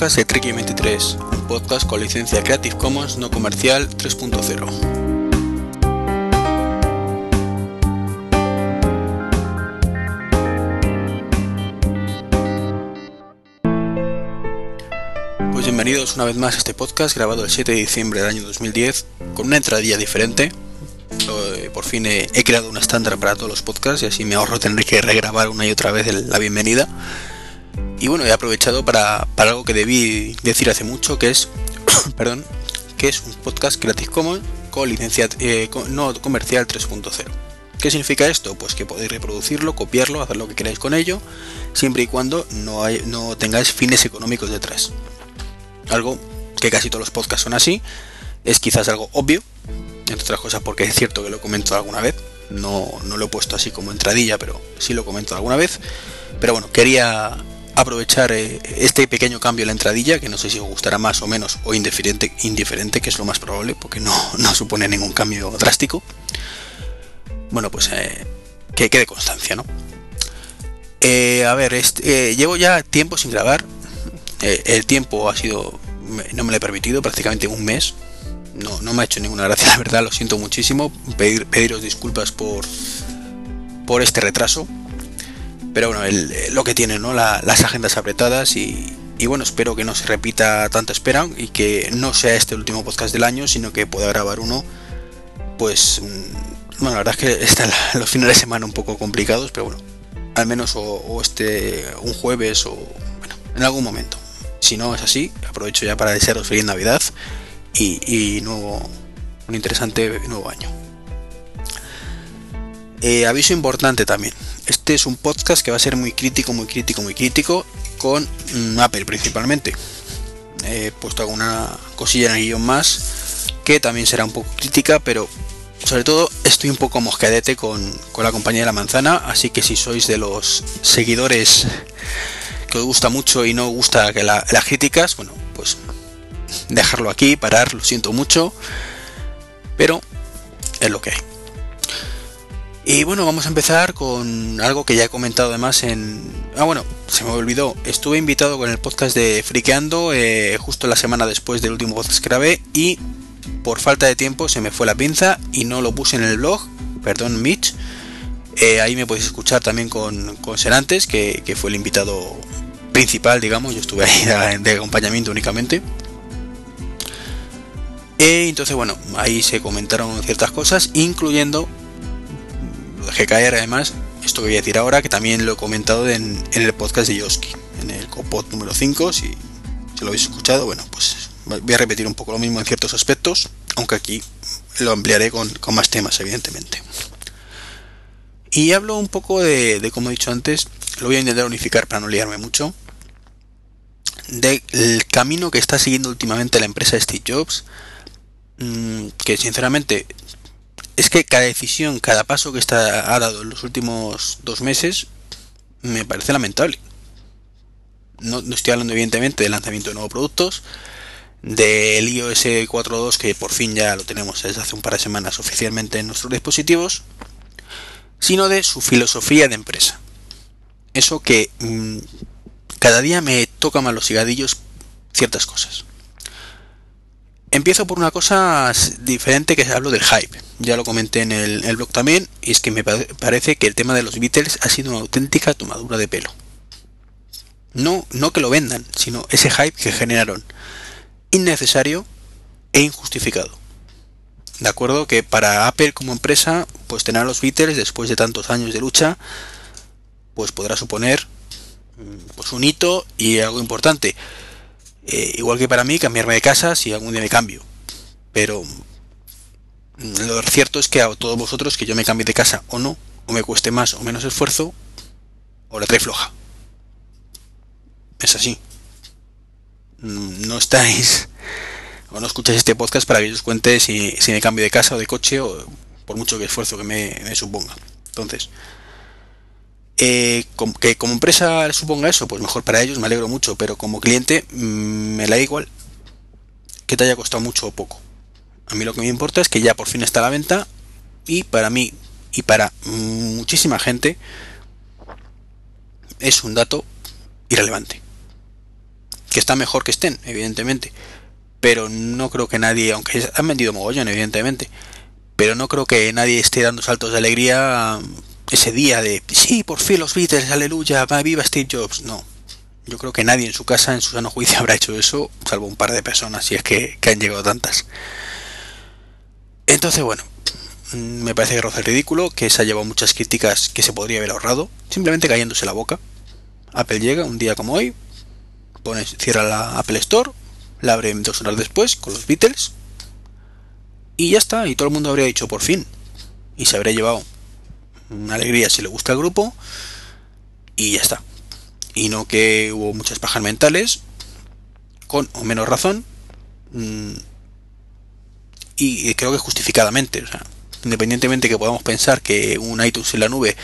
el podcast de Trek 23, un podcast con licencia Creative Commons no comercial 3.0. Pues bienvenidos una vez más a este podcast grabado el 7 de diciembre del año 2010 con una entradilla diferente. Eh, por fin he, creado un estándar para todos los podcasts y así me ahorro tener que regrabar una y otra vez la bienvenida. Y bueno, he aprovechado para, algo que debí decir hace mucho, que es, perdón, que es un podcast Creative Commons con licencia eh, no comercial 3.0. ¿Qué significa esto? Pues que podéis reproducirlo, copiarlo, hacer lo que queráis con ello, siempre y cuando no, no tengáis fines económicos detrás. Algo que casi todos los podcasts son así, es quizás algo obvio, entre otras cosas porque es cierto que lo comento alguna vez, no, no lo he puesto así como entradilla, pero sí lo comento alguna vez. Pero bueno, quería aprovechar eh, este pequeño cambio en la entradilla, que no sé si os gustará más o menos, o indiferente, indiferente que es lo más probable, porque no, supone ningún cambio drástico. Bueno, pues eh, que quede constancia, ¿no? Eh, a ver, este, llevo ya tiempo sin grabar. el tiempo ha sido, no me lo he permitido, prácticamente un mes. No, no me ha hecho ninguna gracia, la verdad, lo siento muchísimo. Pedir, pediros disculpas por, por este retraso pero bueno, lo que tiene, ¿no? las agendas apretadas y, bueno, espero que no se repita tanta espera y que no sea este el último podcast del año, sino que pueda grabar uno, pues, mm, bueno, la verdad es que están los fines de semana un poco complicados, pero bueno, al menos o, este, un jueves o, bueno, en algún momento. Si no es así, aprovecho ya para desearos feliz Navidad y, y nuevo, un interesante nuevo año. Eh, aviso importante también. Este es un podcast que va a ser muy crítico, muy crítico, muy crítico con mm, Apple principalmente. He puesto alguna cosilla en el guion más que también será un poco crítica, pero sobre todo estoy un poco mosquedete con, la compañía de la manzana, así que si sois de los seguidores que os gusta mucho y no gusta que las críticas, bueno, pues dejarlo aquí, parar, lo siento mucho, pero es lo que hay. Y bueno, vamos a empezar con algo que ya he comentado además en... Ah, bueno, se me olvidó. Estuve invitado con el podcast de Friqueando eh, justo la semana después del último podcast que grabé y por falta de tiempo se me fue la pinza y no lo puse en el blog. Perdón, Mitch. Eh, ahí me podéis escuchar también con, con Serantes, que, que, fue el invitado principal, digamos. Yo estuve ahí de acompañamiento únicamente. E entonces, bueno, ahí se comentaron ciertas cosas, incluyendo caer además, esto que voy a decir ahora, que también lo he comentado en, el podcast de Yoski, en el copot número 5, si, lo habéis escuchado, bueno, pues voy a repetir un poco lo mismo en ciertos aspectos, aunque aquí lo ampliaré con, más temas, evidentemente. Y hablo un poco de, como he dicho antes, lo voy a intentar unificar para no liarme mucho, del camino que está siguiendo últimamente la empresa Steve Jobs, mm, que sinceramente es que cada decisión, cada paso que está, ha dado en los últimos dos meses me parece lamentable. No, estoy hablando evidentemente del lanzamiento de nuevos productos, del iOS 4.2 que por fin ya lo tenemos desde hace un par de semanas oficialmente en nuestros dispositivos, sino de su filosofía de empresa. Eso que mm, cada día me toca más los higadillos ciertas cosas. Empiezo por una cosa diferente que hablo del hype. Ya lo comenté en el, blog también, y es que me parece que el tema de los Beatles ha sido una auténtica tomadura de pelo. No, no que lo vendan, sino ese hype que generaron. Innecesario e injustificado. De acuerdo que para Apple como empresa, pues tener a los Beatles después de tantos años de lucha, pues podrá suponer mm, pues un hito y algo importante eh, igual que para mí, cambiarme de casa si algún día me cambio. Pero lo cierto es que a todos vosotros que yo me cambie de casa o no, o me cueste más o menos esfuerzo, o la trae floja. Es así. Mm, no estáis o no escucháis este podcast para que os cuente si, me cambio de casa o de coche o por mucho que esfuerzo que me suponga. Entonces, eh, que como empresa suponga eso, pues mejor para ellos, me alegro mucho, pero como cliente mm, me la da igual que te haya costado mucho o poco. A mí lo que me importa es que ya por fin está a la venta y para mí y para muchísima gente es un dato irrelevante. que está mejor que estén, evidentemente. Pero no creo que nadie, aunque han vendido mogollón, evidentemente, pero no creo que nadie esté dando saltos de alegría ese día de, sí, por fin los Beatles, aleluya, va, viva Steve Jobs. No, yo creo que nadie en su casa, en su sano juicio, habrá hecho eso, salvo un par de personas, si es que, que han llegado tantas. Entonces, bueno, me parece que roza el ridículo, que se ha llevado muchas críticas que se podría haber ahorrado, simplemente cayéndose la boca. Apple llega un día como hoy, pone, cierra la Apple Store, la abre dos horas después con los Beatles, y ya está, y todo el mundo habría dicho por fin, y se habría llevado una alegría si le gusta el grupo, y ya está. Y no que hubo muchas pajas mentales, con o menos razón, mm, y creo que justificadamente. O sea, independientemente que podamos pensar que un iTunes en la nube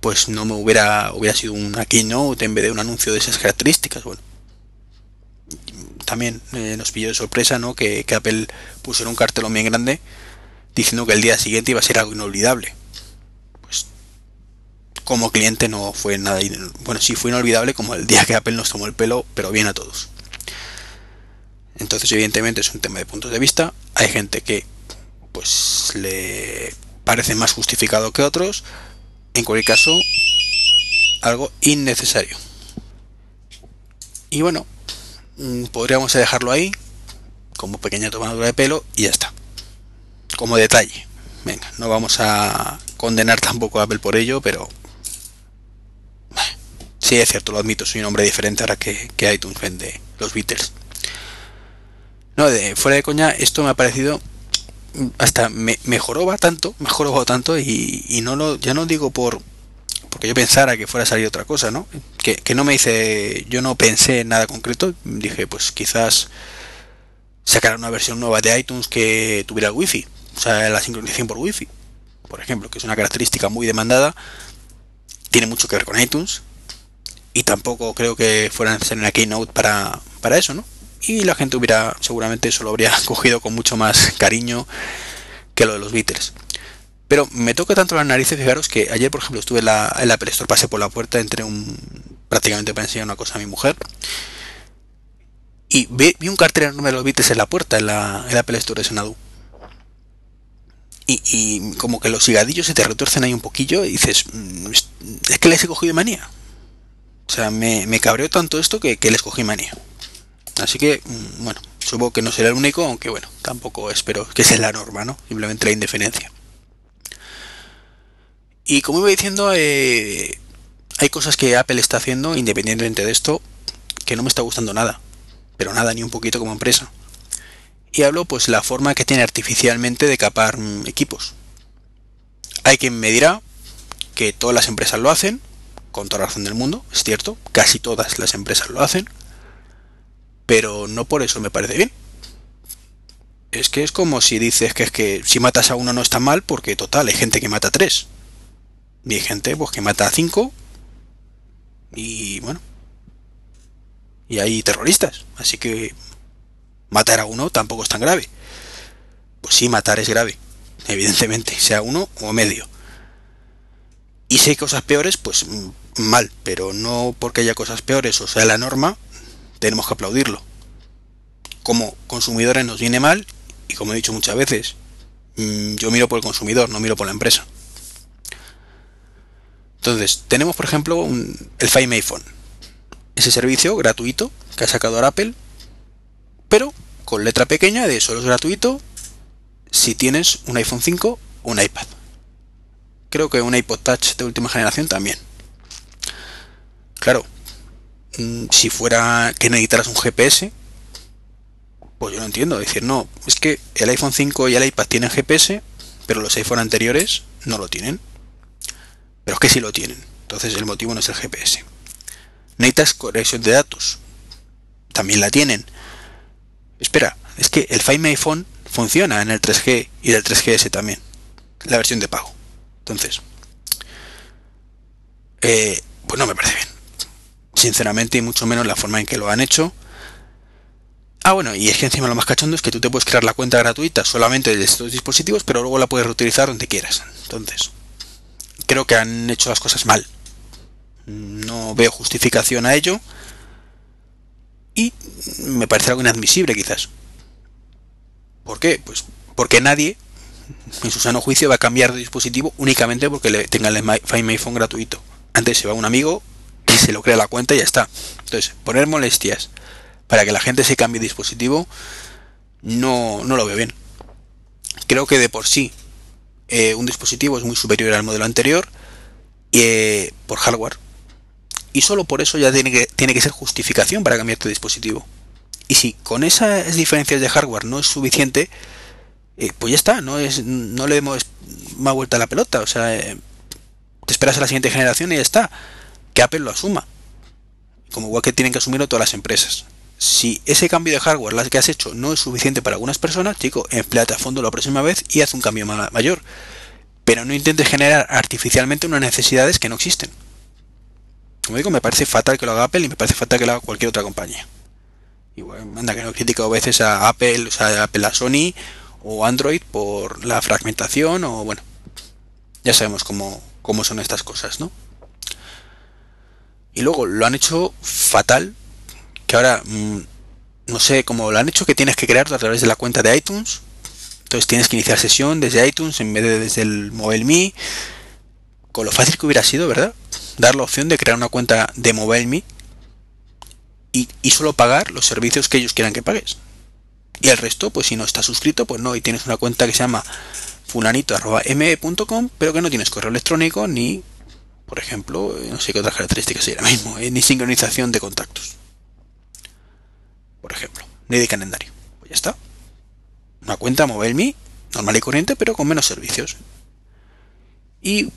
pues no me hubiera hubiera sido una keynote en vez de un anuncio de esas características bueno. También eh, nos pilló de sorpresa no que, Apple pusiera un cartelón bien grande diciendo que el día siguiente iba a ser algo inolvidable. Pues como cliente no fue nada bueno sí fue inolvidable como el día que Apple nos tomó el pelo pero bien a todos entonces, evidentemente, es un tema de puntos de vista. Hay gente que pues le parece más justificado que otros. En cualquier caso, algo innecesario. Y bueno, mm, podríamos dejarlo ahí, como pequeña tomadura de pelo, y ya está. Como detalle. Venga, no vamos a condenar tampoco a Apple por ello, pero... Sí, es cierto, lo admito, soy un hombre diferente ahora que, que iTunes vende los Beatles. No, de, fuera de coña, esto me ha parecido hasta me mejoró tanto, mejoró tanto y, y, no lo, ya no digo por porque yo pensara que fuera a salir otra cosa, ¿no? Que, que, no me hice, yo no pensé en nada concreto, dije pues quizás sacar una versión nueva de iTunes que tuviera el wifi, o sea, la sincronización por wifi, por ejemplo, que es una característica muy demandada, tiene mucho que ver con iTunes y tampoco creo que fuera necesaria una keynote para, para eso, ¿no? Y la gente hubiera seguramente eso lo habría cogido con mucho más cariño que lo de los Beatles. Pero me toca tanto las narices, fijaros que ayer, por ejemplo, estuve en la, en la pasé por la puerta, entré un, prácticamente para enseñar una cosa a mi mujer. Y vi, un cartel enorme de los Beatles en la puerta, en la, en Apple Store de Senadu. Y, y, como que los higadillos se te retuercen ahí un poquillo y dices, mm, es que les he cogido manía. O sea, me, me cabreó tanto esto que, que les cogí manía. Así que, mm, bueno, supongo que no será el único, aunque bueno, tampoco espero que sea la norma, ¿no? Simplemente la indeferencia. Y como iba diciendo, eh, hay cosas que Apple está haciendo, independientemente de esto, que no me está gustando nada. Pero nada, ni un poquito como empresa. Y hablo pues la forma que tiene artificialmente de capar mm, equipos. Hay quien me dirá que todas las empresas lo hacen, con toda razón del mundo, es cierto, casi todas las empresas lo hacen pero no por eso me parece bien. Es que es como si dices que es que si matas a uno no está mal, porque total, hay gente que mata a tres. Y hay gente pues que mata a cinco. Y bueno. Y hay terroristas. Así que matar a uno tampoco es tan grave. Pues sí, matar es grave. Evidentemente, sea uno o medio. Y si hay cosas peores, pues mm, mal. Pero no porque haya cosas peores o sea la norma, tenemos que aplaudirlo. Como consumidores nos viene mal y como he dicho muchas veces, mm, yo miro por el consumidor, no miro por la empresa. Entonces, tenemos por ejemplo el Find iPhone. Ese servicio gratuito que ha sacado Apple, pero con letra pequeña de solo es gratuito si tienes un iPhone 5 o un iPad. Creo que un iPod Touch de última generación también. Claro, si fuera que necesitaras un GPS, pues yo lo entiendo. Decir, no, es que el iPhone 5 y el iPad tienen GPS, pero los iPhone anteriores no lo tienen. Pero es que sí lo tienen. Entonces el motivo no es el GPS. Necesitas conexión de datos. También la tienen. Espera, es que el Find My iPhone funciona en el 3G y del 3GS también. La versión de pago. Entonces, eh, pues no me parece bien sinceramente, y mucho menos la forma en que lo han hecho. Ah, bueno, y es que encima lo más cachondo es que tú te puedes crear la cuenta gratuita solamente de estos dispositivos, pero luego la puedes reutilizar donde quieras. Entonces, creo que han hecho las cosas mal. No veo justificación a ello. Y me parece algo inadmisible quizás. ¿Por qué? Pues porque nadie en su sano juicio va a cambiar de dispositivo únicamente porque le tenga el Find My Phone gratuito. Antes se va un amigo y se lo crea la cuenta y ya está. Entonces, poner molestias para que la gente se cambie dispositivo no, no lo veo bien. Creo que de por sí eh, un dispositivo es muy superior al modelo anterior eh, por hardware. Y solo por eso ya tiene que, tiene que ser justificación para cambiar tu dispositivo. Y si con esas diferencias de hardware no es suficiente, eh, pues ya está, no es no le demos más vuelta a la pelota. O sea, te esperas a la siguiente generación y ya está. Que Apple lo asuma. Como igual que tienen que asumirlo todas las empresas si ese cambio de hardware las que has hecho no es suficiente para algunas personas, chico, empleate a fondo la próxima vez y haz un cambio mayor. Pero no intentes generar artificialmente unas necesidades que no existen. Como digo, me parece fatal que lo haga Apple y me parece fatal que lo haga cualquier otra compañía. Igual, anda que no critico a veces a Apple, o sea, a Apple a Sony o Android por la fragmentación o bueno, ya sabemos cómo, cómo son estas cosas, ¿no? Y luego lo han hecho fatal que ahora mm, no sé cómo lo han hecho que tienes que crearlo a través de la cuenta de iTunes. Entonces tienes que iniciar sesión desde iTunes en vez de desde el MobileMe con lo fácil que hubiera sido verdad dar la opción de crear una cuenta de MobileMe y, y solo pagar los servicios que ellos quieran que pagues. Y el resto pues si no estás suscrito pues no. Y tienes una cuenta que se llama fulanito.me.com pero que no tienes correo electrónico ni por ejemplo no sé qué otras características hay ahora mismo eh, ni sincronización de contactos por ejemplo, ni de calendario. Pues ya está. Una cuenta MobileMe, normal y corriente, pero con menos servicios. Y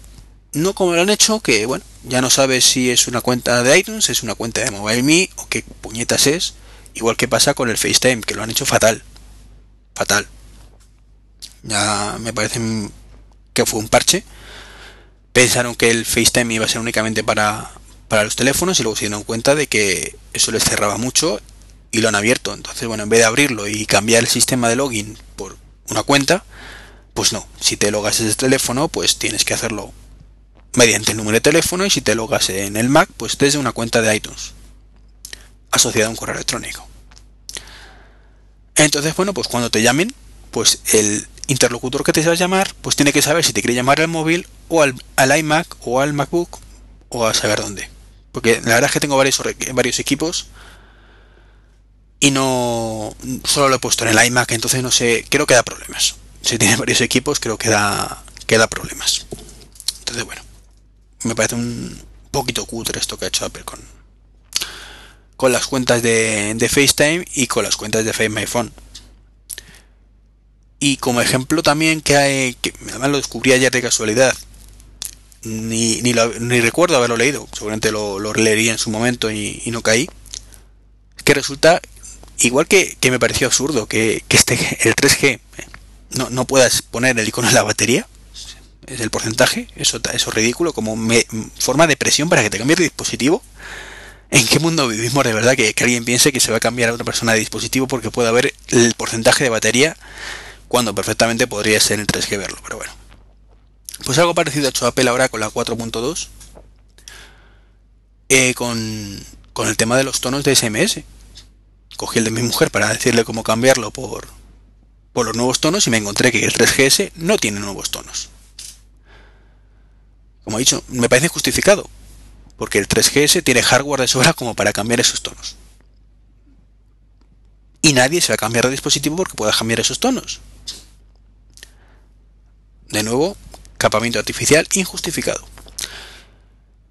no como lo han hecho, que bueno, ya no sabes si es una cuenta de iTunes, es una cuenta de MobileMe o qué puñetas es. Igual que pasa con el FaceTime, que lo han hecho fatal. Fatal. Ya me parece que fue un parche. Pensaron que el FaceTime iba a ser únicamente para, para los teléfonos y luego se dieron cuenta de que eso les cerraba mucho y lo han abierto. Entonces, bueno, en vez de abrirlo y cambiar el sistema de login por una cuenta, pues no. Si te logas desde el teléfono, pues tienes que hacerlo mediante el número de teléfono y si te logas en el Mac, pues desde una cuenta de iTunes asociada a un correo electrónico. Entonces, bueno, pues cuando te llamen, pues el interlocutor que te va a llamar, pues tiene que saber si te quiere llamar al móvil o al, al iMac o al MacBook o a saber dónde. Porque la verdad es que tengo varios, varios equipos y no solo lo he puesto en el iMac, entonces no sé, creo que da problemas. Si tiene varios equipos, creo que da, que da problemas. Entonces, bueno, me parece un poquito cutre esto que ha hecho Apple con, con las cuentas de, de FaceTime y con las cuentas de Face Y como ejemplo también que hay, que además lo descubrí ayer de casualidad, ni, ni, ni recuerdo haberlo leído, seguramente lo, lo leería en su momento y, no caí, que resulta igual que, me pareció absurdo que, este el 3G no, no, puedas poner el icono en la batería, es el porcentaje, eso, eso es ridículo, como forma de presión para que te cambies de dispositivo. ¿En qué mundo vivimos de verdad que, alguien piense que se va a cambiar a otra persona de dispositivo porque puede haber el porcentaje de batería cuando perfectamente podría ser el 3G verlo? Pero bueno. Pues algo parecido ha hecho Apple ahora con la 4.2 eh, con, el tema de los tonos de SMS cogí el de mi mujer para decirle cómo cambiarlo por, por los nuevos tonos y me encontré que el 3GS no tiene nuevos tonos. Como he dicho, me parece justificado, porque el 3GS tiene hardware de sobra como para cambiar esos tonos. Y nadie se va a cambiar de dispositivo porque pueda cambiar esos tonos. De nuevo, capamiento artificial injustificado.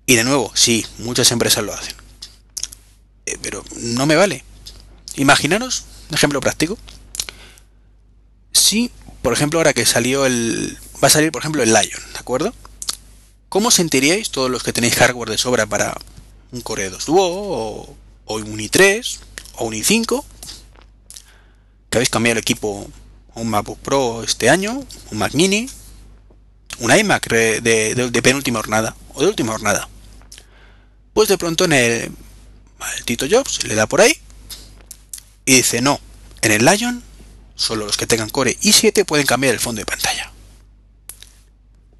Y de nuevo, sí, muchas empresas lo hacen. Eh, pero no me vale. Imaginaros, un ejemplo práctico. Si, por ejemplo, ahora que salió el. Va a salir, por ejemplo, el Lion, ¿de acuerdo? ¿Cómo sentiríais todos los que tenéis hardware de sobra para un Core 2 Duo o, o un i3 o un i5? Que habéis cambiado el equipo a un MacBook Pro este año, un Mac Mini, un iMac de, penúltima jornada o de última jornada. Pues de pronto en el, Tito Jobs le da por ahí y dice, no, en el Lion solo los que tengan Core i7 pueden cambiar el fondo de pantalla.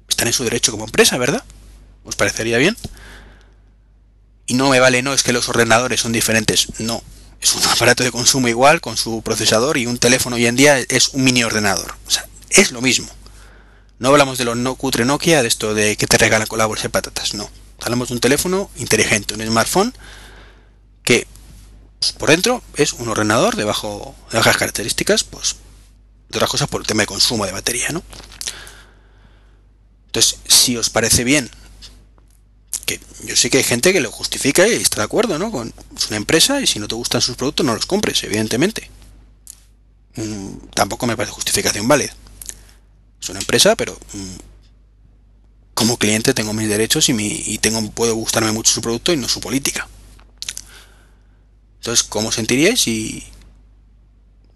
Están en su derecho como empresa, ¿verdad? ¿Os parecería bien? Y no me vale, no, es que los ordenadores son diferentes. No, es un aparato de consumo igual con su procesador y un teléfono hoy en día es un mini ordenador. O sea, es lo mismo. No hablamos de los no cutre Nokia, de esto de que te regalan con la bolsa de patatas, no. Hablamos de un teléfono inteligente, un smartphone que pues, por dentro es un ordenador de, bajo, de bajas características, pues de otras cosas por el tema de consumo de batería, ¿no? Entonces, si os parece bien, que yo sé que hay gente que lo justifica y está de acuerdo, ¿no? Con una empresa y si no te gustan sus productos no los compres, evidentemente. Mm, tampoco me parece justificación válida. Es una empresa, pero mm, como cliente tengo mis derechos y, mi, y tengo, puedo gustarme mucho su producto y no su política. Entonces, ¿cómo sentiríais si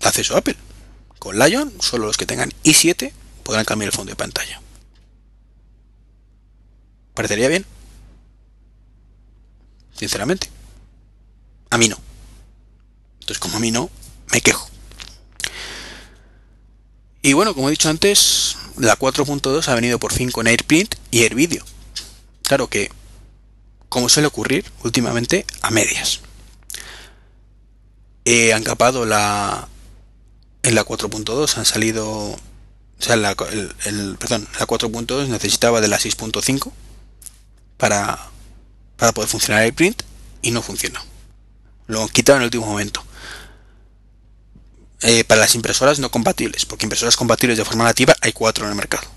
acceso a Apple? Con Lion, solo los que tengan i7 podrán cambiar el fondo de pantalla. ¿Parecería bien? Sinceramente. A mí no. Entonces, como a mí no, me quejo. Y bueno, como he dicho antes, la 4.2 ha venido por fin con AirPrint y AirVideo. Claro que, como suele ocurrir últimamente, a medias. He ancapado la, en la 4.2 han salido, o sea, la, el, perdón, la 4.2 necesitaba de la 6.5 para, para poder funcionar el print y no funcionó. Lo han quitado en el último momento. Eh, para las impresoras no compatibles, porque impresoras compatibles de forma nativa hay cuatro en el mercado.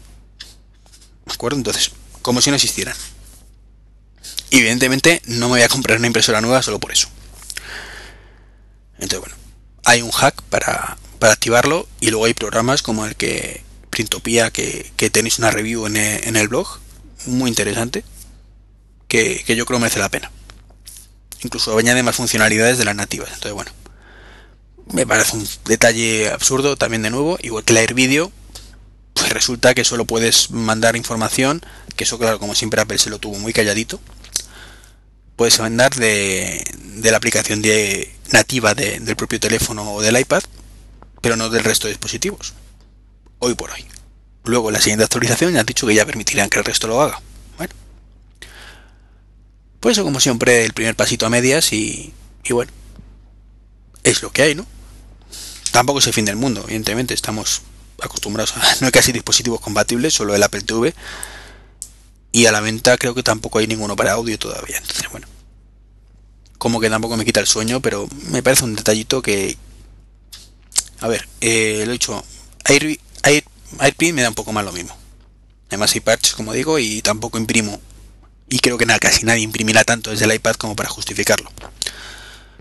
¿De acuerdo? Entonces, como si no existieran. evidentemente no me voy a comprar una impresora nueva solo por eso. Entonces, bueno, hay un hack para, para activarlo y luego hay programas como el que Printopia que, tenéis una review en el, blog muy interesante que, yo creo merece la pena incluso añade más funcionalidades de las nativas entonces bueno me parece un detalle absurdo también de nuevo igual que la AirVideo pues resulta que solo puedes mandar información que eso claro como siempre Apple se lo tuvo muy calladito puedes mandar de, la aplicación de, nativa del propio teléfono o del iPad pero no del resto de dispositivos. Hoy por hoy. Luego, la siguiente actualización ya han dicho que ya permitirán que el resto lo haga. Bueno. Pues eso, como siempre, el primer pasito a medias y, y bueno. Es lo que hay, ¿no? Tampoco es el fin del mundo, evidentemente. Estamos acostumbrados a... No hay casi dispositivos compatibles, solo el Apple TV. Y a la venta creo que tampoco hay ninguno para audio todavía. Entonces, bueno. Como que tampoco me quita el sueño, pero me parece un detallito que, a ver, eh, lo he dicho, Air, AirPrint me da un poco más lo mismo. Además hay parches, como digo, y tampoco imprimo. Y creo que nada, casi nadie imprimirá tanto desde el iPad como para justificarlo.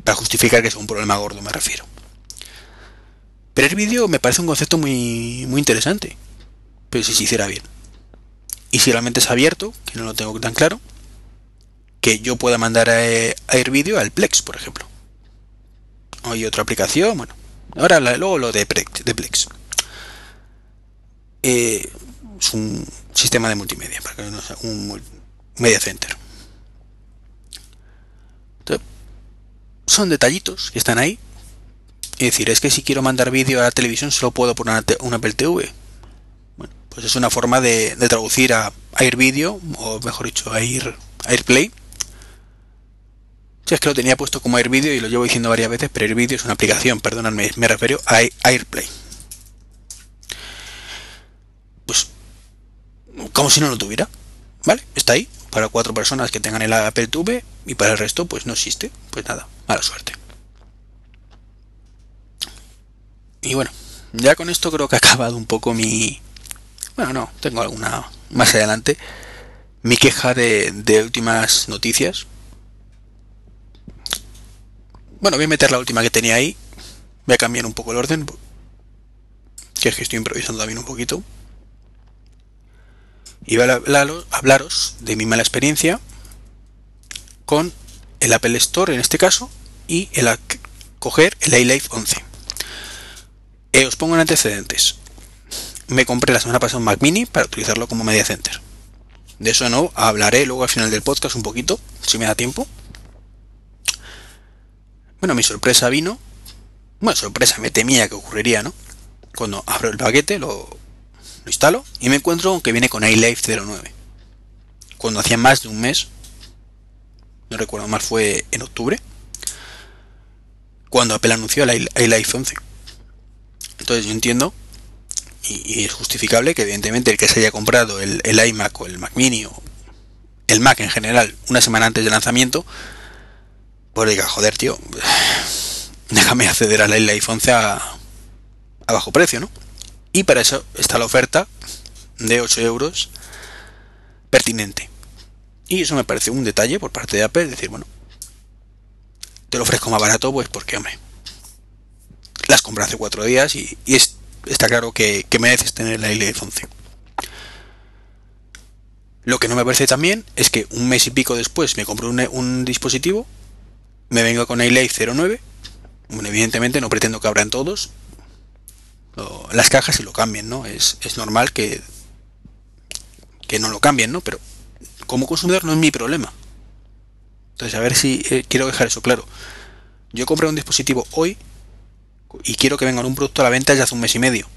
Para justificar que es un problema gordo, me refiero. Pero el vídeo me parece un concepto muy, muy interesante. Pero si se hiciera bien. Y si realmente es abierto, que no lo tengo tan claro, que yo pueda mandar a, a AirVideo al Plex, por ejemplo. Hay otra aplicación, bueno, Ahora luego lo de, Plex. Eh, es un sistema de multimedia, para que no un media center. Son detallitos que están ahí. Es decir, es que si quiero mandar vídeo a la televisión solo puedo poner una, Apple TV. Bueno, pues es una forma de, traducir a Air Video, o mejor dicho, a Air, AirPlay, si es que lo tenía puesto como AirVideo y lo llevo diciendo varias veces, pero AirVideo es una aplicación, perdóname, me refiero a AirPlay. Pues, como si no lo tuviera, ¿vale? Está ahí, para cuatro personas que tengan el Apple TV y para el resto, pues no existe. Pues nada, mala suerte. Y bueno, ya con esto creo que ha acabado un poco mi... Bueno, no, tengo alguna más adelante. Mi queja de, últimas noticias bueno, voy a meter la última que tenía ahí. Voy a cambiar un poco el orden. Que es que estoy improvisando también un poquito. Y voy a hablaros de mi mala experiencia con el Apple Store en este caso y el coger el iLife 11. Eh, os pongo en antecedentes. Me compré la semana pasada un Mac Mini para utilizarlo como media center. De eso no hablaré luego al final del podcast un poquito, si me da tiempo. Bueno, mi sorpresa vino. Bueno, sorpresa, me temía que ocurriría, ¿no? Cuando abro el paquete, lo, lo instalo y me encuentro que viene con iLife 09. Cuando hacía más de un mes, no recuerdo más, fue en octubre, cuando Apple anunció el, el iPhone 11. Entonces yo entiendo, y, es justificable, que evidentemente el que se haya comprado el, iMac o el Mac Mini o el Mac en general una semana antes del lanzamiento, pues diga, joder, tío, déjame acceder al iPhone 11 a, a bajo precio, ¿no? Y para eso está la oferta de 8 euros pertinente. Y eso me parece un detalle por parte de Apple, decir, bueno, te lo ofrezco más barato, pues porque, hombre, las compré hace 4 días y, está claro que, mereces tener la iPhone 11. Lo que no me parece también es que un mes y pico después me compro un, dispositivo, me vengo con el 09, bueno, evidentemente no pretendo que abran todos, las cajas y lo cambien, ¿no? Es, es normal que, que no lo cambien, ¿no? Pero como consumidor no es mi problema. Entonces, a ver si eh, quiero dejar eso claro. Yo compré un dispositivo hoy y quiero que venga un producto a la venta ya hace un mes y medio.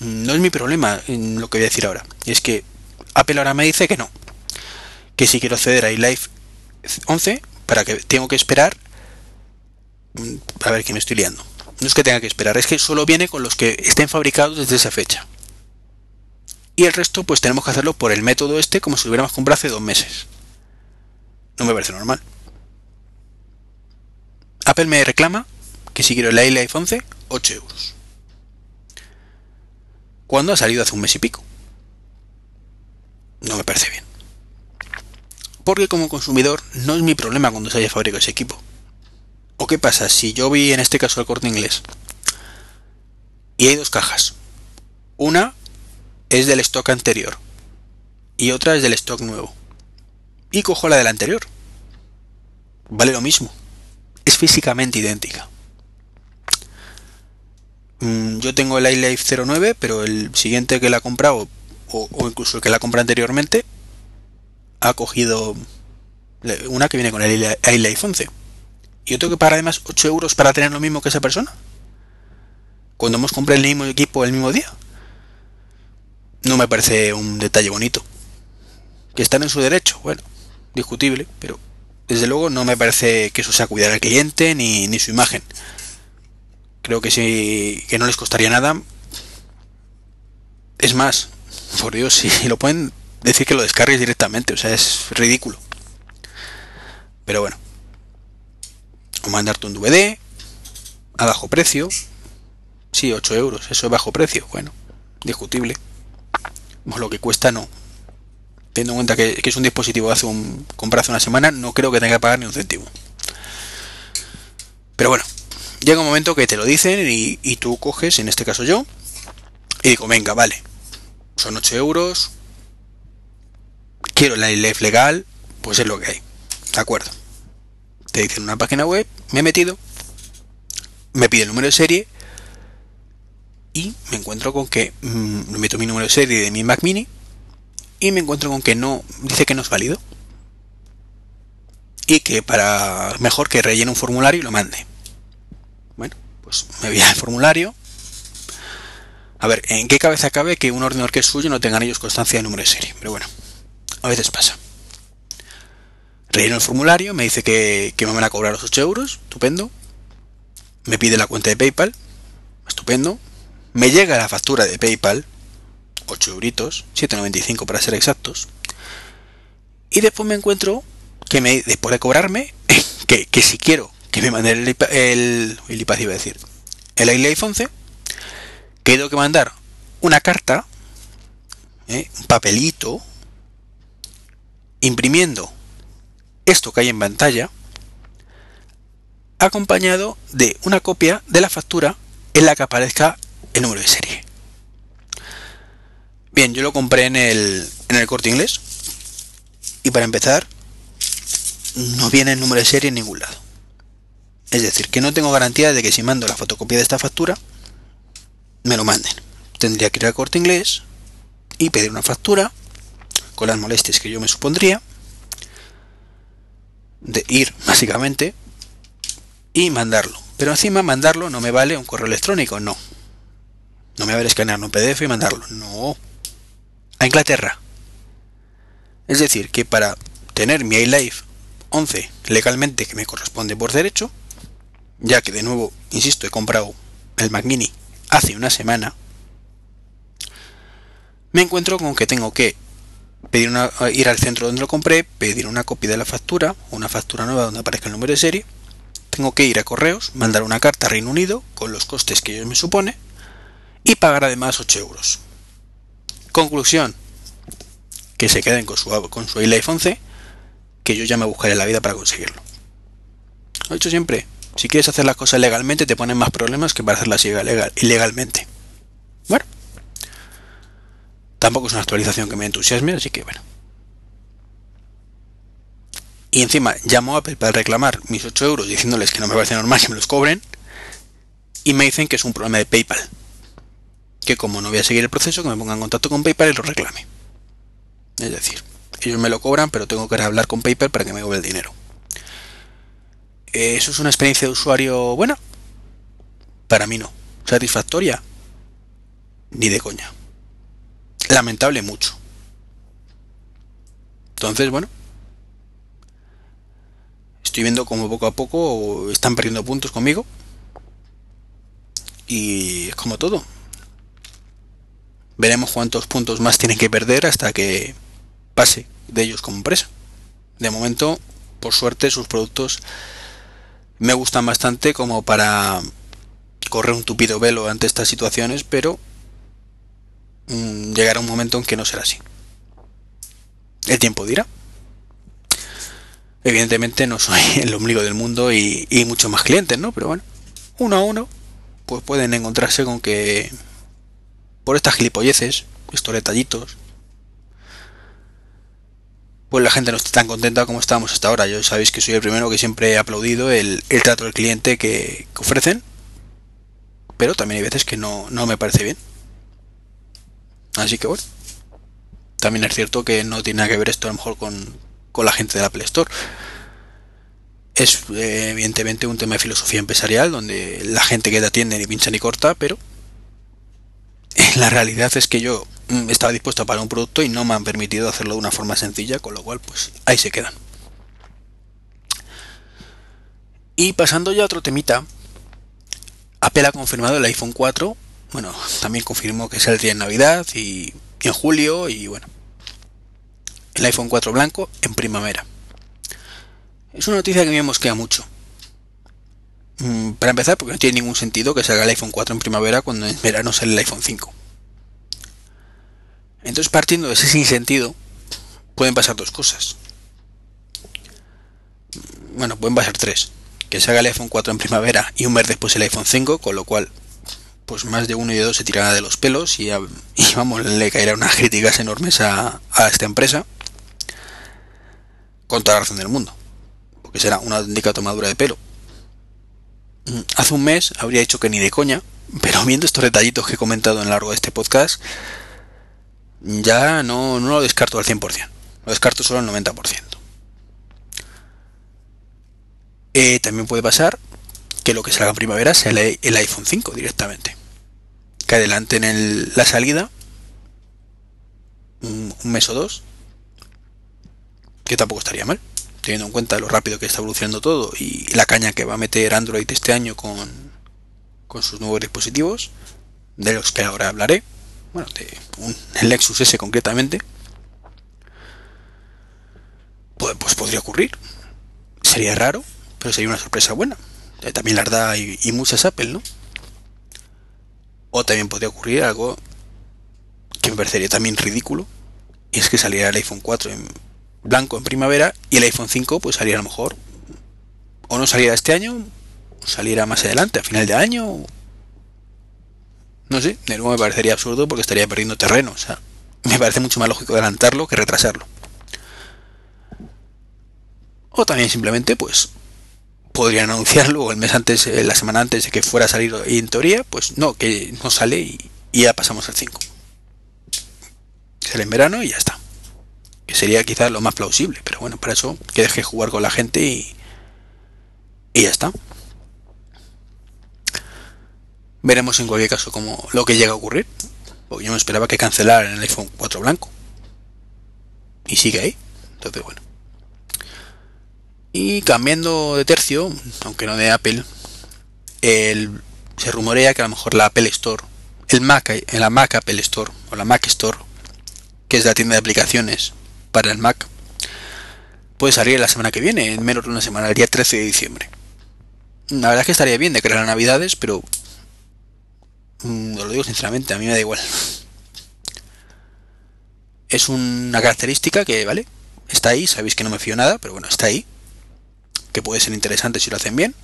No es mi problema lo que voy a decir ahora. Y es que Apple ahora me dice que no. Que si quiero acceder a iLife 11, para que tengo que esperar. Mm, a ver que me estoy liando. No es que tenga que esperar, es que solo viene con los que estén fabricados desde esa fecha. Y el resto, pues tenemos que hacerlo por el método este, como si hubiéramos comprado hace dos meses. No me parece normal. Apple me reclama que si quiero el iPhone 11, 8 euros. Cuando ha salido hace un mes y pico. No me parece bien. Porque como consumidor no es mi problema cuando se haya fabricado ese equipo. ¿O qué pasa si yo vi en este caso el corte inglés? Y hay dos cajas. Una es del stock anterior y otra es del stock nuevo. Y cojo la del anterior. Vale lo mismo. Es físicamente idéntica. Mm, yo tengo el iLife 09, pero el siguiente que la ha comprado, o, incluso el que la compra anteriormente, ha cogido una que viene con el iLife 11. Y yo tengo que pagar además 8 euros para tener lo mismo que esa persona. Cuando hemos comprado el mismo equipo el mismo día. No me parece un detalle bonito. Que están en su derecho, bueno, discutible, pero desde luego no me parece que eso sea cuidar al cliente ni, ni su imagen. Creo que sí, que no les costaría nada. Es más, por Dios, si lo pueden decir que lo descargues directamente, o sea, es ridículo. Pero bueno. O mandarte un DVD a bajo precio. Sí, 8 euros, eso es bajo precio. Bueno, discutible. Lo que cuesta no. Teniendo en cuenta que, es un dispositivo hace un hace una semana, no creo que tenga que pagar ni un céntimo. Pero bueno, llega un momento que te lo dicen y, tú coges, en este caso yo, y digo, venga, vale, son 8 euros, quiero la ILEF legal, pues es lo que hay. De acuerdo. Te dicen una página web, me he metido, me pide el número de serie y me encuentro con que mm, meto mi número de serie de mi Mac Mini y me encuentro con que no dice que no es válido y que para mejor que rellene un formulario y lo mande. Bueno, pues me voy al formulario. A ver, ¿en qué cabeza cabe que un ordenador que es suyo no tengan ellos constancia de número de serie? Pero bueno, a veces pasa. Relleno el formulario, me dice que, que me van a cobrar los 8 euros, estupendo. Me pide la cuenta de PayPal, estupendo. Me llega la factura de PayPal, 8 euritos, 7,95 para ser exactos. Y después me encuentro que me, después de cobrarme, que, que si quiero que me mande el, el, el iPad, iba a decir, el iPhone 11, que tengo que mandar una carta, ¿eh? un papelito, imprimiendo esto que hay en pantalla, acompañado de una copia de la factura en la que aparezca el número de serie. Bien, yo lo compré en el, en el corte inglés. Y para empezar, no viene el número de serie en ningún lado. Es decir, que no tengo garantía de que si mando la fotocopia de esta factura, me lo manden. Tendría que ir al corte inglés y pedir una factura con las molestias que yo me supondría de ir básicamente y mandarlo. Pero encima mandarlo no me vale un correo electrónico, no. No me vale escanear un PDF y mandarlo, no. A Inglaterra. Es decir, que para tener mi iLife 11 legalmente que me corresponde por derecho, ya que de nuevo, insisto, he comprado el Mac Mini hace una semana, me encuentro con que tengo que pedir una, ir al centro donde lo compré, pedir una copia de la factura, una factura nueva donde aparezca el número de serie, tengo que ir a correos, mandar una carta a Reino Unido con los costes que ellos me supone y pagar además 8 euros. Conclusión, que se queden con su, con su iPhone C, que yo ya me buscaré la vida para conseguirlo. Lo he dicho siempre, si quieres hacer las cosas legalmente te ponen más problemas que para hacerlas ilegal, ilegalmente. Bueno, tampoco es una actualización que me entusiasme, así que bueno. Y encima llamo a Apple para reclamar mis 8 euros diciéndoles que no me parece normal que me los cobren. Y me dicen que es un problema de PayPal. Que como no voy a seguir el proceso, que me ponga en contacto con PayPal y lo reclame. Es decir, ellos me lo cobran, pero tengo que hablar con PayPal para que me cobre el dinero. ¿Eso es una experiencia de usuario buena? Para mí no. ¿Satisfactoria? Ni de coña. Lamentable mucho. Entonces, bueno. Estoy viendo como poco a poco están perdiendo puntos conmigo. Y es como todo. Veremos cuántos puntos más tienen que perder hasta que pase de ellos como empresa. De momento, por suerte, sus productos me gustan bastante como para correr un tupido velo ante estas situaciones, pero mmm, llegará un momento en que no será así. El tiempo dirá. Evidentemente no soy el ombligo del mundo y, y muchos más clientes, ¿no? Pero bueno, uno a uno, pues pueden encontrarse con que por estas gilipolleces, estos detallitos, pues la gente no está tan contenta como estábamos hasta ahora. Yo sabéis que soy el primero que siempre he aplaudido el, trato del cliente que, ofrecen, pero también hay veces que no, me parece bien. Así que bueno, también es cierto que no tiene nada que ver esto a lo mejor con, la gente de la Apple Store. Es eh, evidentemente un tema de filosofía empresarial donde la gente que te atiende ni pincha ni corta, pero la realidad es que yo Mm, estaba dispuesto a pagar un producto y no me han permitido hacerlo de una forma sencilla, con lo cual pues ahí se quedan. Y pasando ya a otro temita, Apple ha confirmado el iPhone 4, bueno, también confirmó que saldría en Navidad y, en julio y bueno, el iPhone 4 blanco en primavera. Es una noticia que me mosquea mucho. Mm, para empezar, porque no tiene ningún sentido que salga el iPhone 4 en primavera cuando en verano sale el iPhone 5. Entonces, partiendo de ese sinsentido, pueden pasar dos cosas. Bueno, pueden pasar tres. Que se haga el iPhone 4 en primavera y un mes después el iPhone 5, con lo cual, pues más de uno y de dos se tirará de los pelos y, vamos, le caerá unas críticas enormes a, a esta empresa. Con toda la razón del mundo. Porque será una auténtica tomadura de pelo. Mm, hace un mes habría dicho que ni de coña, pero viendo estos detallitos que he comentado en lo largo de este podcast, ya no, lo descarto al 100%. Lo descarto solo al 90%. Eh, también puede pasar que lo que salga en primavera sea el, iPhone 5 directamente. Que adelanten en la salida un, mes o dos. Que tampoco estaría mal. Teniendo en cuenta lo rápido que está evolucionando todo y la caña que va a meter Android este año con, con sus nuevos dispositivos. De los que ahora hablaré bueno, de un, el Lexus S concretamente, pues, pues, podría ocurrir. Sería raro, pero sería una sorpresa buena. Eh, también la da y, muchas Apple, ¿no? O también podría ocurrir algo que me parecería también ridículo, y es que saliera el iPhone 4 en blanco en primavera y el iPhone 5 pues saliera a lo mejor o no saliera este año, o saliera más adelante, a final de año, no sé, de nuevo me parecería absurdo porque estaría perdiendo terreno. O sea, me parece mucho más lógico adelantarlo que retrasarlo. O también simplemente, pues, podrían anunciarlo el mes antes, eh, la semana antes de que fuera a salir y en teoría, pues no, que no sale y, ya pasamos al 5. Sale en verano y ya está. Que sería quizás lo más plausible, pero bueno, para eso que deje jugar con la gente y, y ya está. Veremos en cualquier caso como lo que llega a ocurrir. Porque yo me esperaba que cancelaran el iPhone 4 blanco. Y sigue ahí. Entonces, bueno. Y cambiando de tercio, aunque no de Apple, el, se rumorea que a lo mejor la Apple Store, el Mac, la Mac Apple Store o la Mac Store, que es la tienda de aplicaciones para el Mac, puede salir la semana que viene, en menos de una semana, el día 13 de diciembre. La verdad es que estaría bien de crear navidades, pero mm, os lo digo sinceramente, a mí me da igual. Es una característica que, ¿vale? Está ahí, sabéis que no me fío nada, pero bueno, está ahí. Que puede ser interesante si lo hacen bien.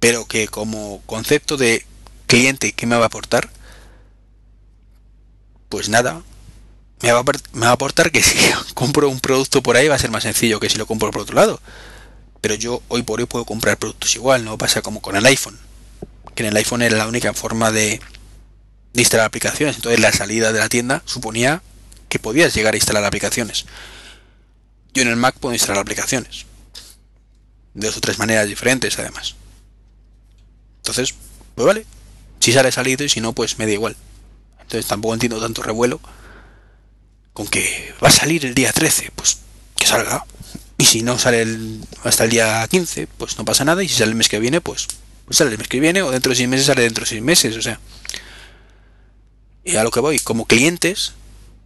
Pero que como concepto de cliente, ¿qué me va a aportar? Pues nada, me va, a, aportar que si compro un producto por ahí va a ser más sencillo que si lo compro por otro lado. Pero yo hoy por hoy puedo comprar productos igual, no pasa como con el iPhone. Que en el iPhone era la única forma de, instalar aplicaciones. Entonces la salida de la tienda suponía que podías llegar a instalar aplicaciones. Yo en el Mac puedo instalar aplicaciones. De dos o tres maneras diferentes además. Entonces, pues vale. Si sale salido y si no, pues me da igual. Entonces tampoco entiendo tanto revuelo con que va a salir el día 13, pues que salga. Y si no sale hasta el día 15, pues no pasa nada. Y si sale el mes que viene, pues, pues sale el mes que viene. O dentro de 6 meses sale dentro de 6 meses. O sea. Y a lo que voy, como clientes,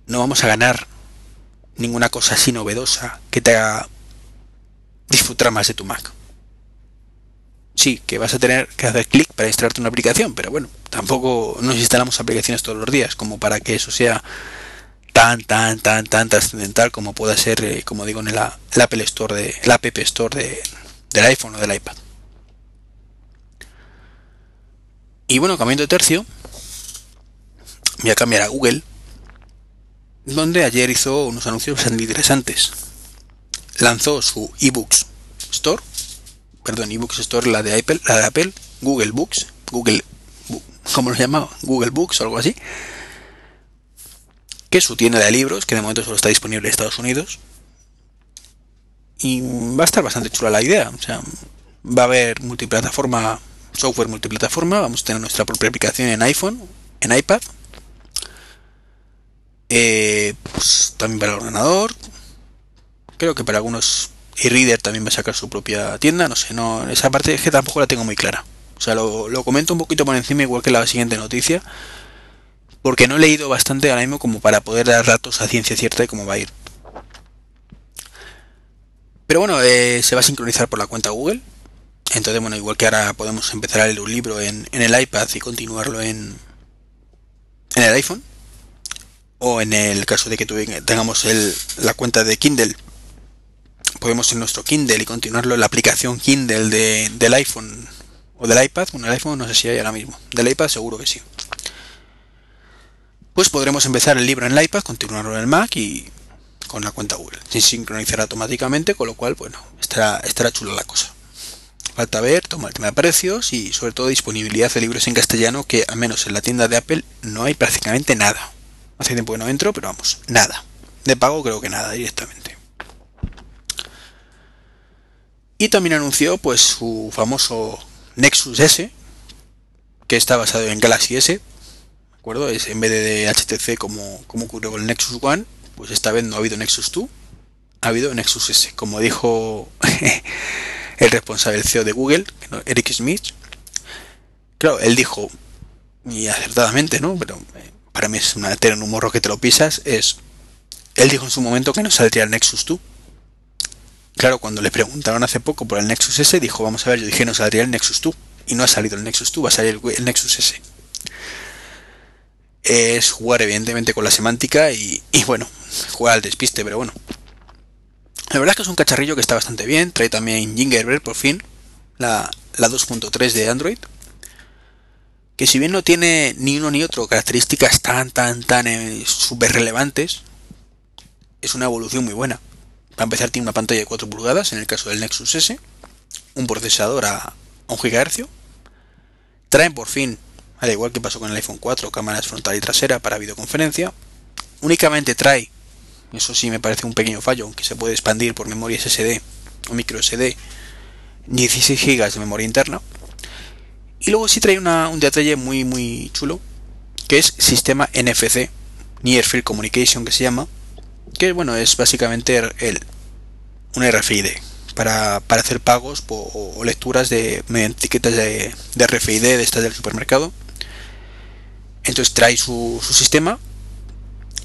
no vamos a ganar ninguna cosa así novedosa que te haga disfrutar más de tu Mac. Sí, que vas a tener que hacer clic para instalarte una aplicación, pero bueno, tampoco nos instalamos aplicaciones todos los días como para que eso sea tan, tan, tan, tan trascendental como pueda ser, eh, como digo, en el, Apple Store, de, el App Store de, del iPhone o del iPad. Y bueno, cambiando de tercio, voy a cambiar a Google, donde ayer hizo unos anuncios bastante interesantes. Lanzó su eBooks Store, perdón, eBooks Store, la de Apple, la de Apple, Google Books, Google, ¿cómo lo llamaba? Google Books o algo así que es su tienda de libros, que de momento solo está disponible en Estados Unidos. Y va a estar bastante chula la idea. O sea, va a haber multiplataforma, software multiplataforma. Vamos a tener nuestra propia aplicación en iPhone, en iPad. Eh, pues, también para el ordenador. Creo que para algunos e-reader también va a sacar su propia tienda. No sé, no, esa parte es que tampoco la tengo muy clara. O sea, lo, lo comento un poquito por encima, igual que la siguiente noticia porque no he leído bastante ahora mismo como para poder dar datos a ciencia cierta de cómo va a ir. Pero bueno, eh, se va a sincronizar por la cuenta Google. Entonces, bueno, igual que ahora podemos empezar a leer un libro en, el iPad y continuarlo en, en el iPhone. O en el caso de que tengamos la cuenta de Kindle, podemos en nuestro Kindle y continuarlo en la aplicación Kindle del iPhone o del iPad. Bueno, el iPhone no sé si hay ahora mismo. Del iPad seguro que sí pues podremos empezar el libro en el iPad, continuarlo en el Mac y con la cuenta Google. Se sincronizará automáticamente, con lo cual, bueno, estará, estará chula la cosa. Falta ver, toma el tema de precios y sobre todo disponibilidad de libros en castellano, que al menos en la tienda de Apple no hay prácticamente nada. Hace tiempo que no entro, pero vamos, nada. De pago creo que nada directamente. Y también anunció pues su famoso Nexus S, que está basado en Galaxy S, acuerdo? Es en vez de HTC como, como ocurrió con el Nexus One, pues esta vez no ha habido Nexus 2, ha habido Nexus S. Como dijo el responsable del CEO de Google, Eric Smith, claro, él dijo, y acertadamente, ¿no? Pero eh, para mí es una en un morro que te lo pisas, es, él dijo en su momento que no saldría el Nexus 2. Claro, cuando le preguntaron hace poco por el Nexus S, dijo, vamos a ver, yo dije no saldría el Nexus 2. Y no ha salido el Nexus 2, va a salir el Nexus S es jugar evidentemente con la semántica y, bueno, jugar al despiste, pero bueno. La verdad es que es un cacharrillo que está bastante bien, trae también Gingerbread por fin, la, la 2.3 de Android, que si bien no tiene ni uno ni otro características tan, tan, tan eh, súper relevantes, es una evolución muy buena. Para empezar tiene una pantalla de 4 pulgadas en el caso del Nexus S, un procesador a 1 GHz, traen por fin al igual que pasó con el iPhone 4, cámaras frontal y trasera para videoconferencia. Únicamente trae, eso sí me parece un pequeño fallo, aunque se puede expandir por memoria SSD o micro SD, 16 GB de memoria interna. Y luego sí trae un detalle muy muy chulo, que es sistema NFC, Near Field Communication que se llama, que bueno, es básicamente el, un RFID, para, hacer pagos o, lecturas de etiquetas de, RFID de estas del supermercado. Entonces trae su, sistema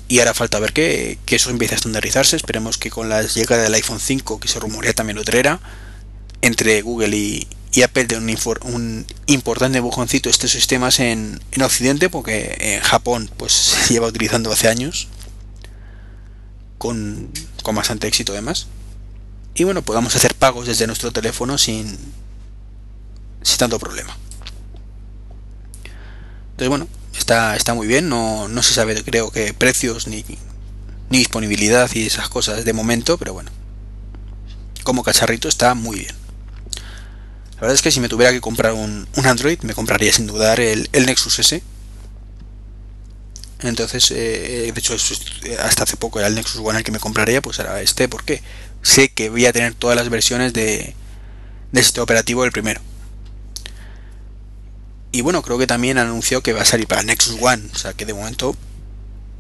y ahora falta ver que, eso empiece a estandarizarse. Esperemos que con la llegada del iPhone 5, que se rumorea también lo traerá, entre Google y, Apple de un, un, importante bujoncito estos sistemas en, en, Occidente, porque en Japón pues se lleva utilizando hace años con, con bastante éxito además y bueno, podamos hacer pagos desde nuestro teléfono sin, sin tanto problema. Entonces bueno, está, está muy bien, no, no se sabe creo que precios ni, ni disponibilidad y esas cosas de momento, pero bueno, como cacharrito está muy bien. La verdad es que si me tuviera que comprar un, un Android, me compraría sin dudar el, el Nexus S. Entonces, eh, de hecho, hasta hace poco era el Nexus One el que me compraría, pues era este, ¿por qué? sé que voy a tener todas las versiones de, de este operativo el primero. Y bueno, creo que también anunció que va a salir para Nexus One, o sea que de momento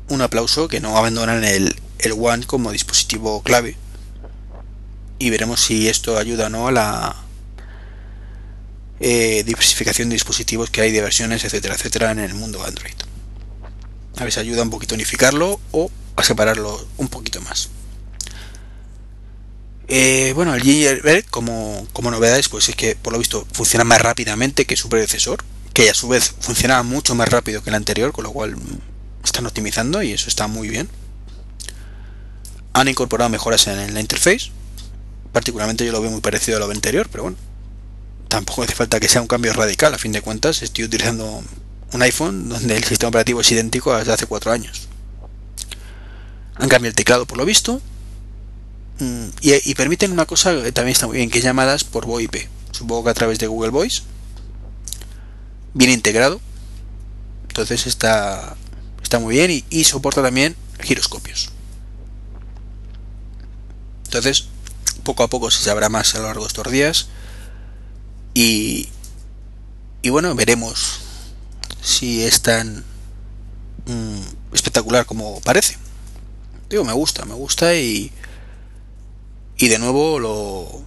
un aplauso que no abandonan el, el One como dispositivo clave. Y veremos si esto ayuda o no a la eh, diversificación de dispositivos que hay de versiones, etcétera, etcétera, en el mundo Android. A ver si ayuda un poquito a unificarlo o a separarlo un poquito más. Eh, bueno, el Gingerbread como, como novedades, pues es que por lo visto funciona más rápidamente que su predecesor, que a su vez funcionaba mucho más rápido que el anterior, con lo cual están optimizando y eso está muy bien. Han incorporado mejoras en la interface, particularmente yo lo veo muy parecido a lo anterior, pero bueno, tampoco hace falta que sea un cambio radical, a fin de cuentas estoy utilizando un iPhone donde el sistema operativo es idéntico a desde hace cuatro años. Han cambiado el teclado por lo visto, Mm, y, permiten una cosa que también está muy bien, que es llamadas por VoIP. Supongo que a través de Google Voice. Bien integrado. Entonces está, está muy bien y, soporta también giroscopios. Entonces, poco a poco se sabrá más a lo largo de estos días. Y, y bueno, veremos si es tan mm, espectacular como parece. Digo, me gusta, me gusta y, y de nuevo lo,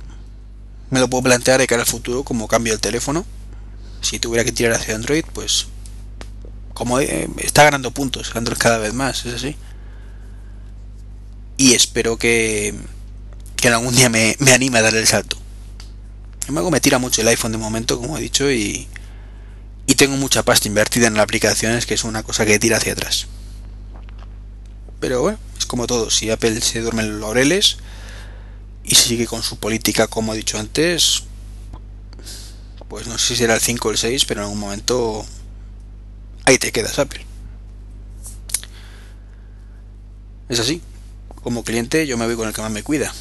me lo puedo plantear de cara al futuro como cambio el teléfono. Si tuviera que tirar hacia Android, pues como eh, está ganando puntos Android cada vez más, es así. Y espero que, que algún día me, me anime a darle el salto. Me tira mucho el iPhone de momento, como he dicho, y, y tengo mucha pasta invertida en las aplicaciones, que es una cosa que tira hacia atrás. Pero bueno, es como todo, si Apple se duerme en los laureles, y sigue con su política como he dicho antes pues no sé si será el 5 o el 6 pero en algún momento ahí te quedas Apple. Es así. Como cliente yo me voy con el que más me cuida.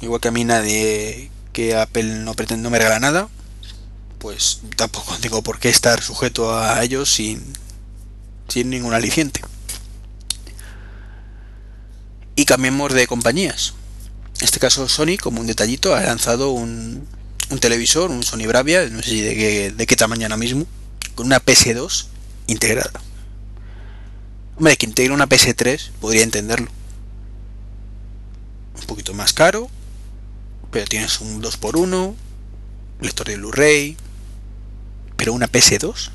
Igual que a mí nadie que Apple no pretende no me regala nada pues tampoco tengo por qué estar sujeto a ellos sin sin ningún aliciente. Y cambiemos de compañías. En este caso Sony, como un detallito, ha lanzado un, televisor, un Sony Bravia, no sé de qué, de qué tamaño ahora mismo, con una PS2 integrada. Hombre, que integre una PS3 podría entenderlo. Un poquito más caro, pero tienes un 2x1, lector de Blu-ray, pero una PS2.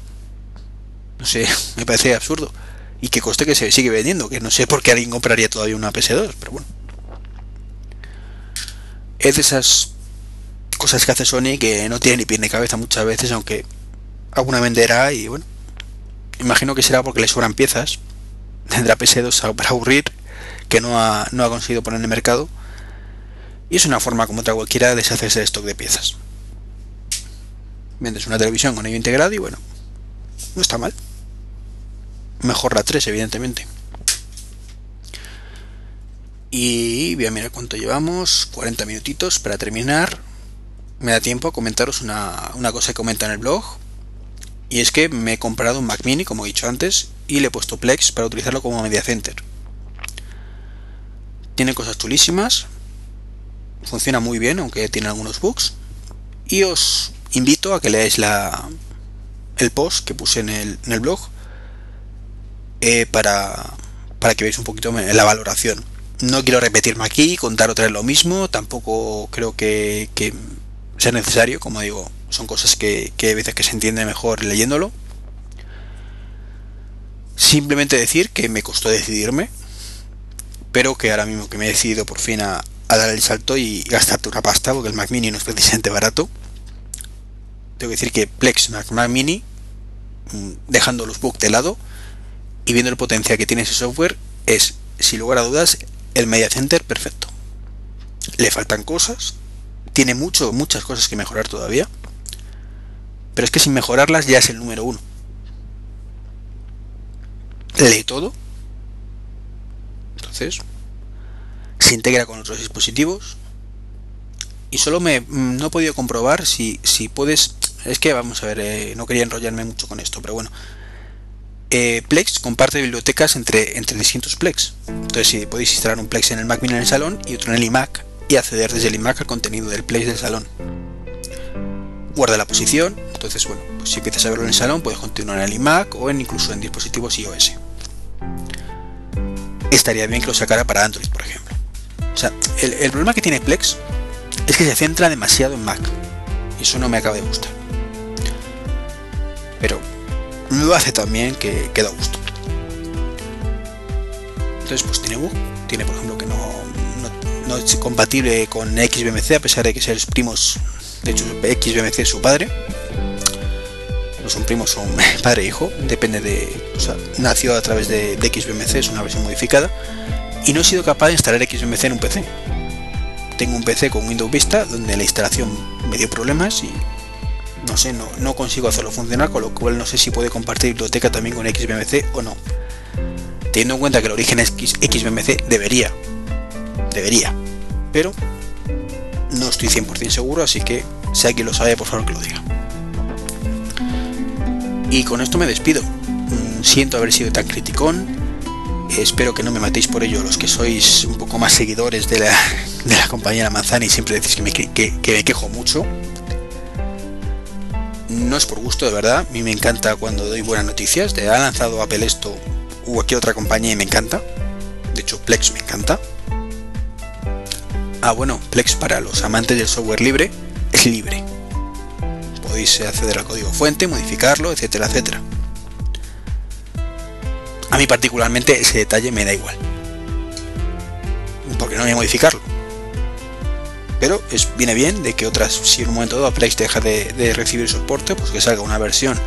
No sé, me parece absurdo. Y que coste que se sigue vendiendo, que no sé por qué alguien compraría todavía una PS2, pero bueno es de esas cosas que hace Sony que no tiene ni pie ni cabeza muchas veces, aunque alguna venderá y bueno, imagino que será porque le sobran piezas, tendrá PS2 para aburrir, que no ha, no ha conseguido poner en el mercado, y es una forma como otra cualquiera de deshacerse de stock de piezas. Vendes una televisión con ello integrado y bueno, no está mal. Mejor la 3, evidentemente. Y voy a mirar cuánto llevamos. 40 minutitos para terminar. Me da tiempo a comentaros una, cosa que comenta en el blog. Y es que me he comprado un Mac Mini, como he dicho antes, y le he puesto Plex para utilizarlo como media center. Tiene cosas chulísimas. Funciona muy bien, aunque tiene algunos bugs. Y os invito a que leáis la, el post que puse en el, en el blog eh, para, para que veáis un poquito la valoración no quiero repetirme aquí, contar otra vez lo mismo, tampoco creo que, sea necesario, como digo, son cosas que, que a veces que se entiende mejor leyéndolo. Simplemente decir que me costó decidirme, pero que ahora mismo que me he decidido por fin a, dar el salto y gastarte una pasta, porque el Mac Mini no es precisamente barato, tengo que decir que Plex Mac, Mini, mm, dejando los bugs de lado y viendo el potencial que tiene ese software, es, sin lugar a dudas, el Media Center perfecto. Le faltan cosas, tiene mucho, muchas cosas que mejorar todavía, pero es que sin mejorarlas ya es el número uno lee todo. Entonces, se integra con otros dispositivos. Y solo me mm, no he podido comprobar si, si puedes. Es que vamos a ver, eh, no quería enrollarme mucho con esto, pero bueno. Eh, Plex comparte bibliotecas entre, entre distintos Plex. Entonces, si podéis instalar un Plex en el Mac Mini en el salón y otro en el iMac y acceder desde el iMac al contenido del Plex del salón. Guarda la posición, entonces, bueno, pues si empiezas a verlo en el salón, puedes continuar en el iMac o en incluso en dispositivos iOS estaría bien que lo sacara para Android, por ejemplo. O sea, el, problema que tiene Plex es que se centra demasiado en Mac. Y eso no me acaba de gustar. Pero lo hace también que queda gusto. Entonces, pues tiene bug. Tiene, por ejemplo, que no, no, es compatible con XBMC, a pesar de que sean primos. De hecho, XBMC es su padre son primos, son padre e hijo, depende de. O sea, nació a través de, XBMC, es una versión modificada, y no he sido capaz de instalar XBMC en un PC. Tengo un PC con Windows Vista donde la instalación me dio problemas y no sé, no, no consigo hacerlo funcionar, con lo cual no sé si puede compartir biblioteca también con XBMC o no. Teniendo en cuenta que el origen es XBMC, debería. Debería. Pero no estoy 100% seguro, así que si alguien lo sabe, por favor que lo diga. Y con esto me despido. Mm, siento haber sido tan criticón. Espero que no me matéis por ello los que sois un poco más seguidores de la, de la compañera Manzana y siempre decís que me, que, me quejo mucho. No es por gusto, de verdad. A mí me encanta cuando doy buenas noticias. De ha lanzado Apple esto u cualquier otra compañía y me encanta. De hecho, Plex me encanta. Ah, bueno, Plex para los amantes del software libre es libre podéis acceder al código fuente, modificarlo, etcétera, etcétera. A mí particularmente ese detalle me da igual. Porque no voy a modificarlo. Pero es, viene bien de que otras, si en un momento dado Plex deja de, recibir soporte, pues que salga una versión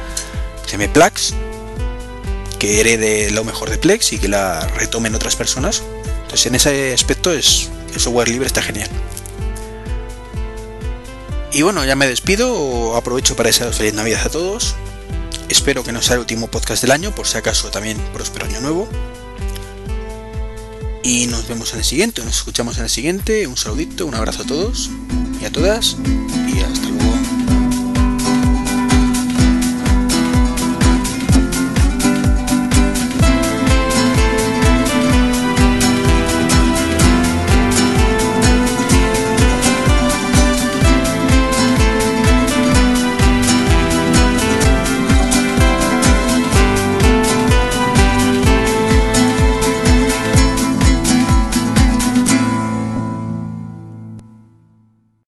de Plex que herede lo mejor de Plex y que la retomen otras personas. Entonces en ese aspecto es el software libre está genial. Y bueno, ya me despido, aprovecho para desearos feliz Navidad a todos. Espero que no sea el último podcast del año, por si acaso también próspero año nuevo. Y nos vemos en el siguiente, nos escuchamos en el siguiente. Un saludito, un abrazo a todos y a todas. Y hasta luego.